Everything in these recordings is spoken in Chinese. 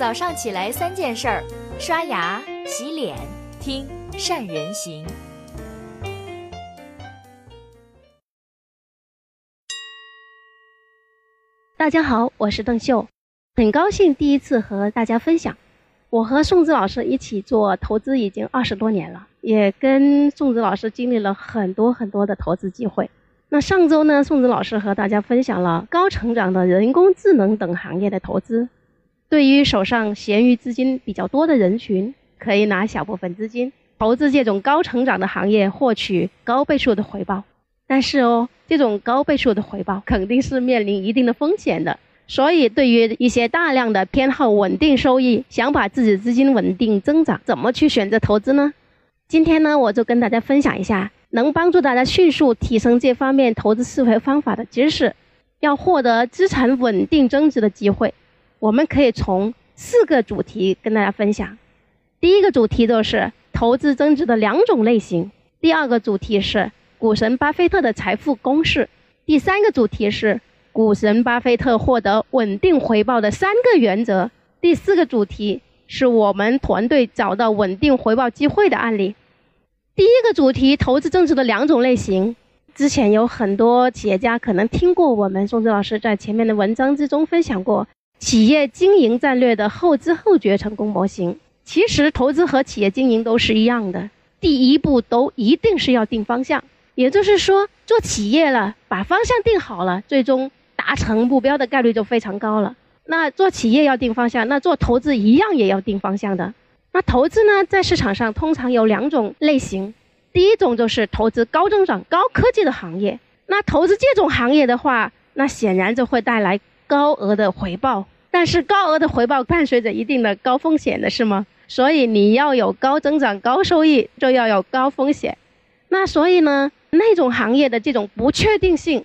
早上起来三件事儿：刷牙、洗脸、听善人行。大家好，我是邓秀，很高兴第一次和大家分享。我和宋子老师一起做投资已经二十多年了，也跟宋子老师经历了很多很多的投资机会。那上周呢，宋子老师和大家分享了高成长的人工智能等行业的投资。对于手上闲余资金比较多的人群，可以拿小部分资金投资这种高成长的行业，获取高倍数的回报。但是哦，这种高倍数的回报肯定是面临一定的风险的。所以，对于一些大量的偏好稳定收益、想把自己资金稳定增长，怎么去选择投资呢？今天呢，我就跟大家分享一下能帮助大家迅速提升这方面投资思维方法的知识。要获得资产稳定增值的机会，我们可以从四个主题跟大家分享。第一个主题就是投资增值的两种类型。第二个主题是。股神巴菲特的财富公式，第三个主题是股神巴菲特获得稳定回报的三个原则。第四个主题是我们团队找到稳定回报机会的案例。第一个主题，投资增值的两种类型。之前有很多企业家可能听过我们宋志老师在前面的文章之中分享过企业经营战略的后知后觉成功模型。其实投资和企业经营都是一样的，第一步都一定是要定方向。也就是说，做企业了，把方向定好了，最终达成目标的概率就非常高了。那做企业要定方向，那做投资一样也要定方向的。那投资呢，在市场上通常有两种类型，第一种就是投资高增长、高科技的行业。那投资这种行业的话，那显然就会带来高额的回报。但是高额的回报伴随着一定的高风险的是吗？所以你要有高增长、高收益，就要有高风险。那所以呢？那种行业的这种不确定性，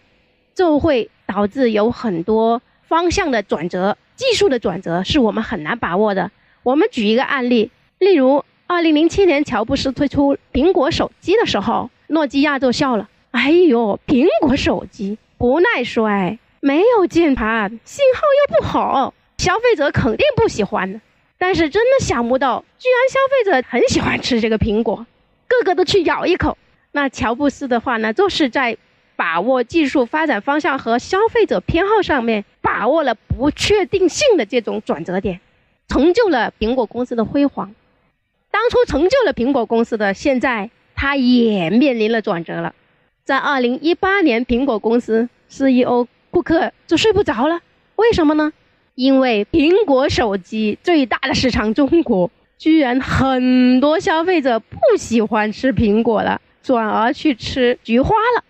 就会导致有很多方向的转折、技术的转折，是我们很难把握的。我们举一个案例，例如二零零七年乔布斯推出苹果手机的时候，诺基亚就笑了：“哎呦，苹果手机不耐摔，没有键盘，信号又不好，消费者肯定不喜欢。”但是真的想不到，居然消费者很喜欢吃这个苹果，个个都去咬一口。那乔布斯的话呢，就是在把握技术发展方向和消费者偏好上面把握了不确定性的这种转折点，成就了苹果公司的辉煌。当初成就了苹果公司的，现在他也面临了转折了。在二零一八年，苹果公司 CEO 顾客就睡不着了。为什么呢？因为苹果手机最大的市场中国，居然很多消费者不喜欢吃苹果了。转而去吃菊花了，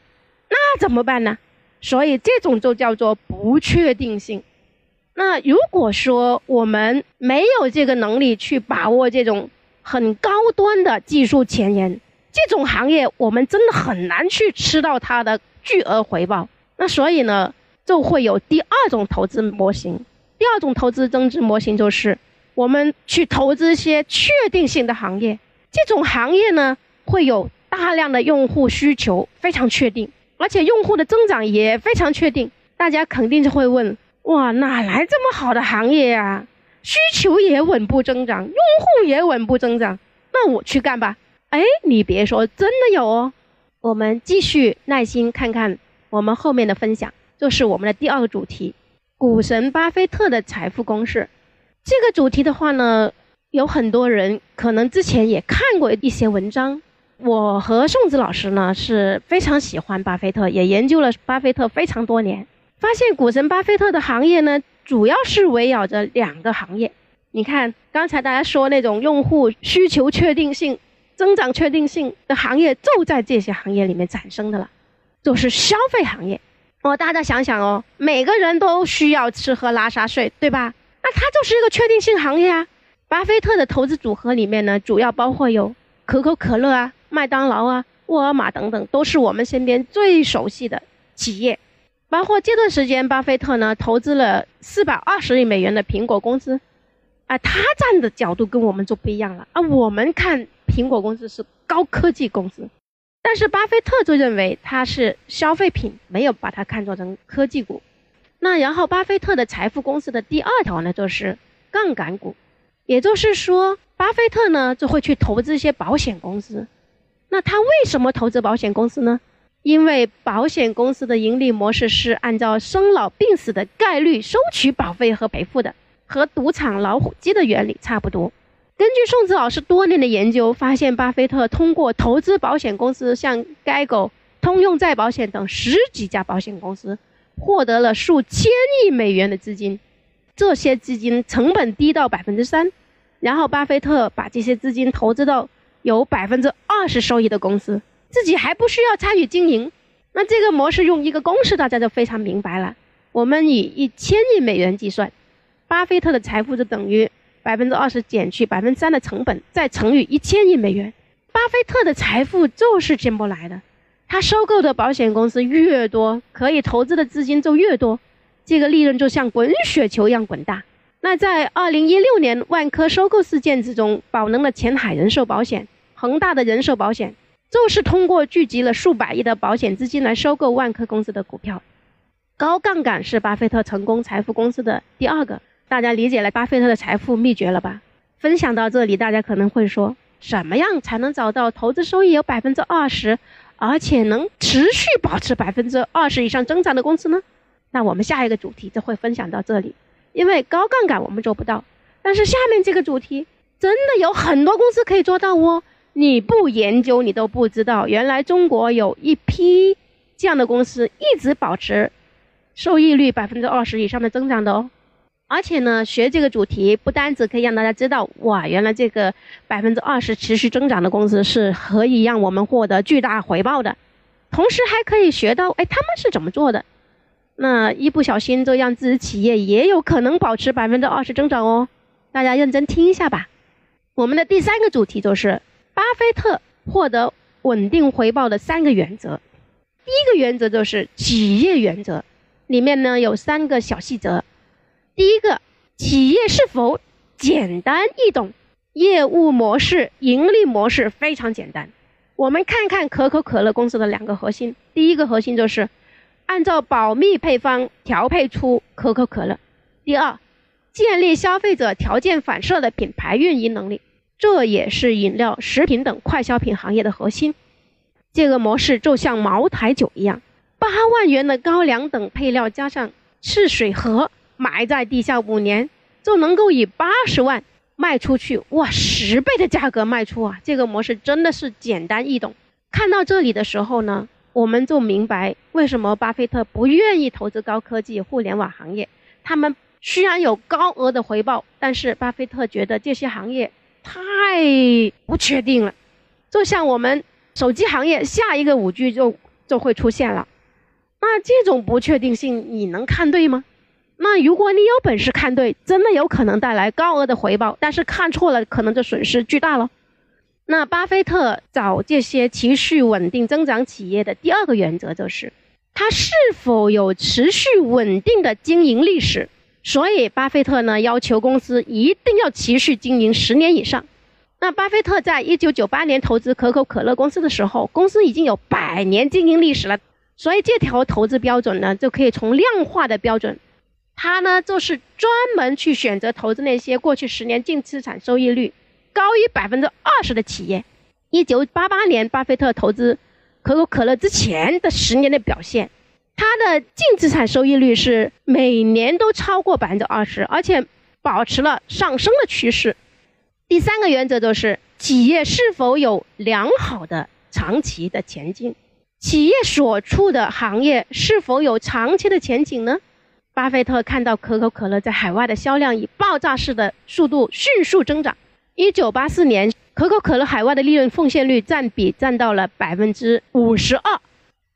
那怎么办呢？所以这种就叫做不确定性。那如果说我们没有这个能力去把握这种很高端的技术前沿，这种行业我们真的很难去吃到它的巨额回报。那所以呢，就会有第二种投资模型。第二种投资增值模型就是我们去投资一些确定性的行业，这种行业呢会有。大量的用户需求非常确定，而且用户的增长也非常确定。大家肯定就会问：哇，哪来这么好的行业呀？需求也稳步增长，用户也稳步增长，那我去干吧。哎，你别说，真的有哦。我们继续耐心看看我们后面的分享，就是我们的第二个主题——股神巴菲特的财富公式。这个主题的话呢，有很多人可能之前也看过一些文章。我和宋子老师呢是非常喜欢巴菲特，也研究了巴菲特非常多年，发现股神巴菲特的行业呢，主要是围绕着两个行业。你看刚才大家说那种用户需求确定性、增长确定性的行业，就在这些行业里面产生的了，就是消费行业。哦，大家想想哦，每个人都需要吃喝拉撒睡，对吧？那它就是一个确定性行业啊。巴菲特的投资组合里面呢，主要包括有可口可乐啊。麦当劳啊，沃尔玛等等，都是我们身边最熟悉的企业。包括这段时间，巴菲特呢投资了四百二十亿美元的苹果公司，啊，他站的角度跟我们就不一样了啊。我们看苹果公司是高科技公司，但是巴菲特就认为它是消费品，没有把它看作成科技股。那然后，巴菲特的财富公司的第二条呢，就是杠杆股，也就是说，巴菲特呢就会去投资一些保险公司。那他为什么投资保险公司呢？因为保险公司的盈利模式是按照生老病死的概率收取保费和赔付的，和赌场老虎机的原理差不多。根据宋子老师多年的研究，发现巴菲特通过投资保险公司，像该狗、通用再保险等十几家保险公司，获得了数千亿美元的资金。这些资金成本低到百分之三，然后巴菲特把这些资金投资到。有百分之二十收益的公司，自己还不需要参与经营，那这个模式用一个公式，大家就非常明白了。我们以一千亿美元计算，巴菲特的财富就等于百分之二十减去百分之三的成本，再乘以一千亿美元。巴菲特的财富就是进不来的，他收购的保险公司越多，可以投资的资金就越多，这个利润就像滚雪球一样滚大。那在二零一六年万科收购事件之中，宝能的前海人寿保险。恒大的人寿保险就是通过聚集了数百亿的保险资金来收购万科公司的股票。高杠杆是巴菲特成功财富公司的第二个，大家理解了巴菲特的财富秘诀了吧？分享到这里，大家可能会说，什么样才能找到投资收益有百分之二十，而且能持续保持百分之二十以上增长的公司呢？那我们下一个主题就会分享到这里，因为高杠杆我们做不到，但是下面这个主题真的有很多公司可以做到哦。你不研究，你都不知道，原来中国有一批这样的公司一直保持收益率百分之二十以上的增长的哦。而且呢，学这个主题不单只可以让大家知道，哇，原来这个百分之二十持续增长的公司是可以让我们获得巨大回报的，同时还可以学到，哎，他们是怎么做的？那一不小心就让自己企业也有可能保持百分之二十增长哦。大家认真听一下吧。我们的第三个主题就是。巴菲特获得稳定回报的三个原则，第一个原则就是企业原则，里面呢有三个小细则。第一个，企业是否简单易懂，业务模式、盈利模式非常简单。我们看看可口可乐公司的两个核心，第一个核心就是按照保密配方调配出可口可乐；第二，建立消费者条件反射的品牌运营能力。这也是饮料、食品等快消品行业的核心。这个模式就像茅台酒一样，八万元的高粱等配料加上赤水河，埋在地下五年，就能够以八十万卖出去。哇，十倍的价格卖出啊！这个模式真的是简单易懂。看到这里的时候呢，我们就明白为什么巴菲特不愿意投资高科技、互联网行业。他们虽然有高额的回报，但是巴菲特觉得这些行业。太不确定了，就像我们手机行业下一个五 G 就就会出现了，那这种不确定性你能看对吗？那如果你有本事看对，真的有可能带来高额的回报，但是看错了，可能就损失巨大了。那巴菲特找这些持续稳定增长企业的第二个原则就是，它是否有持续稳定的经营历史。所以，巴菲特呢要求公司一定要持续经营十年以上。那巴菲特在一九九八年投资可口可乐公司的时候，公司已经有百年经营历史了。所以，这条投资标准呢就可以从量化的标准，他呢就是专门去选择投资那些过去十年净资产收益率高于百分之二十的企业。一九八八年，巴菲特投资可口可乐之前的十年的表现。它的净资产收益率是每年都超过百分之二十，而且保持了上升的趋势。第三个原则就是企业是否有良好的长期的前景，企业所处的行业是否有长期的前景呢？巴菲特看到可口可乐在海外的销量以爆炸式的速度迅速增长。一九八四年，可口可乐海外的利润奉献率占比占到了百分之五十二，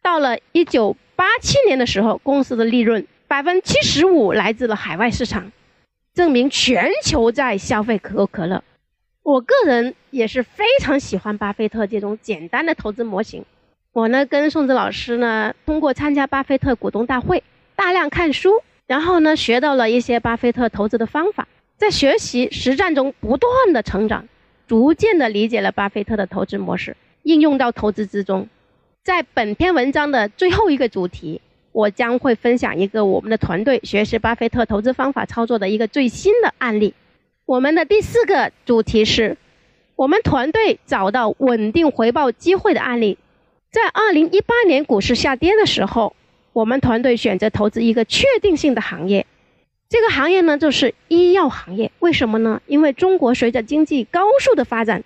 到了一九。八七年的时候，公司的利润百分之七十五来自了海外市场，证明全球在消费可口可乐。我个人也是非常喜欢巴菲特这种简单的投资模型。我呢跟宋子老师呢通过参加巴菲特股东大会，大量看书，然后呢学到了一些巴菲特投资的方法，在学习实战中不断的成长，逐渐的理解了巴菲特的投资模式，应用到投资之中。在本篇文章的最后一个主题，我将会分享一个我们的团队学习巴菲特投资方法操作的一个最新的案例。我们的第四个主题是，我们团队找到稳定回报机会的案例。在二零一八年股市下跌的时候，我们团队选择投资一个确定性的行业。这个行业呢，就是医药行业。为什么呢？因为中国随着经济高速的发展，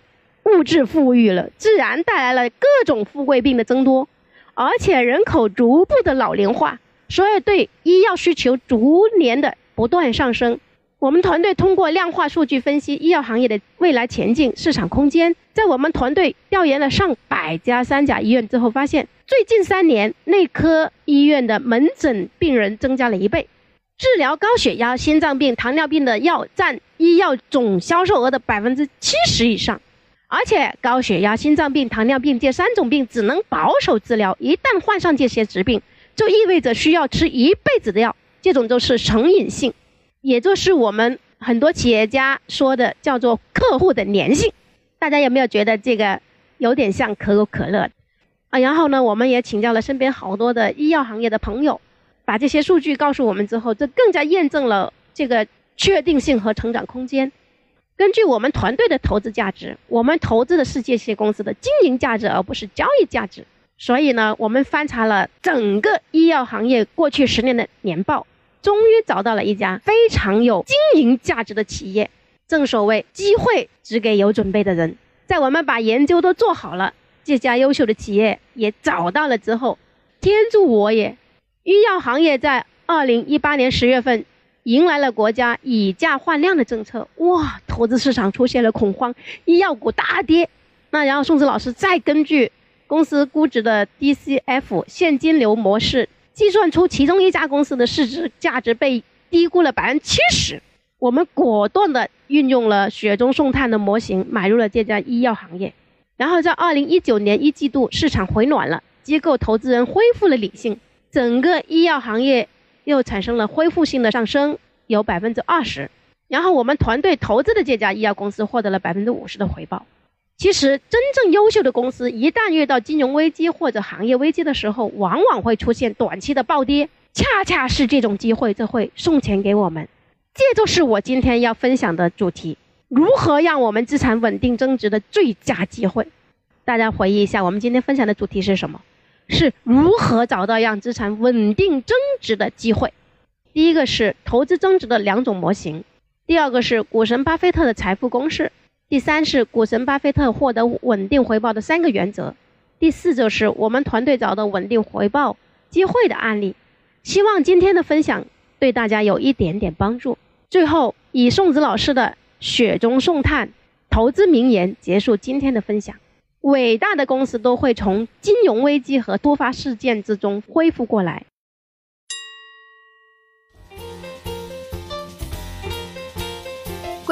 物质富裕了，自然带来了各种富贵病的增多，而且人口逐步的老龄化，所以对医药需求逐年的不断上升。我们团队通过量化数据分析医药行业的未来前景、市场空间，在我们团队调研了上百家三甲医院之后，发现最近三年内科医院的门诊病人增加了一倍，治疗高血压、心脏病、糖尿病的药占医药总销售额的百分之七十以上，而且高血压、心脏病、糖尿病这三种病只能保守治疗，一旦患上这些疾病，就意味着需要吃一辈子的药，这种就是成瘾性。也就是我们很多企业家说的叫做客户的粘性，大家有没有觉得这个有点像可口可乐啊？然后呢，我们也请教了身边好多的医药行业的朋友，把这些数据告诉我们之后，这更加验证了这个确定性和成长空间。根据我们团队的投资价值，我们投资的是这些公司的经营价值，而不是交易价值。所以呢，我们翻查了整个医药行业过去十年的年报。终于找到了一家非常有经营价值的企业。正所谓机会只给有准备的人。在我们把研究都做好了，这家优秀的企业也找到了之后，天助我也！医药行业在二零一八年十月份迎来了国家以价换量的政策，哇，投资市场出现了恐慌，医药股大跌。那然后宋子老师再根据公司估值的 DCF 现金流模式。计算出其中一家公司的市值价值被低估了百分之七十，我们果断的运用了雪中送炭的模型买入了这家医药行业。然后在二零一九年一季度市场回暖了，机构投资人恢复了理性，整个医药行业又产生了恢复性的上升，有百分之二十。然后我们团队投资的这家医药公司获得了百分之五十的回报。其实，真正优秀的公司，一旦遇到金融危机或者行业危机的时候，往往会出现短期的暴跌。恰恰是这种机会，这会送钱给我们。这就是我今天要分享的主题：如何让我们资产稳定增值的最佳机会。大家回忆一下，我们今天分享的主题是什么？是如何找到让资产稳定增值的机会。第一个是投资增值的两种模型，第二个是股神巴菲特的财富公式。第三是股神巴菲特获得稳定回报的三个原则，第四就是我们团队找到稳定回报机会的案例。希望今天的分享对大家有一点点帮助。最后，以宋子老师的雪中送炭投资名言结束今天的分享：伟大的公司都会从金融危机和突发事件之中恢复过来。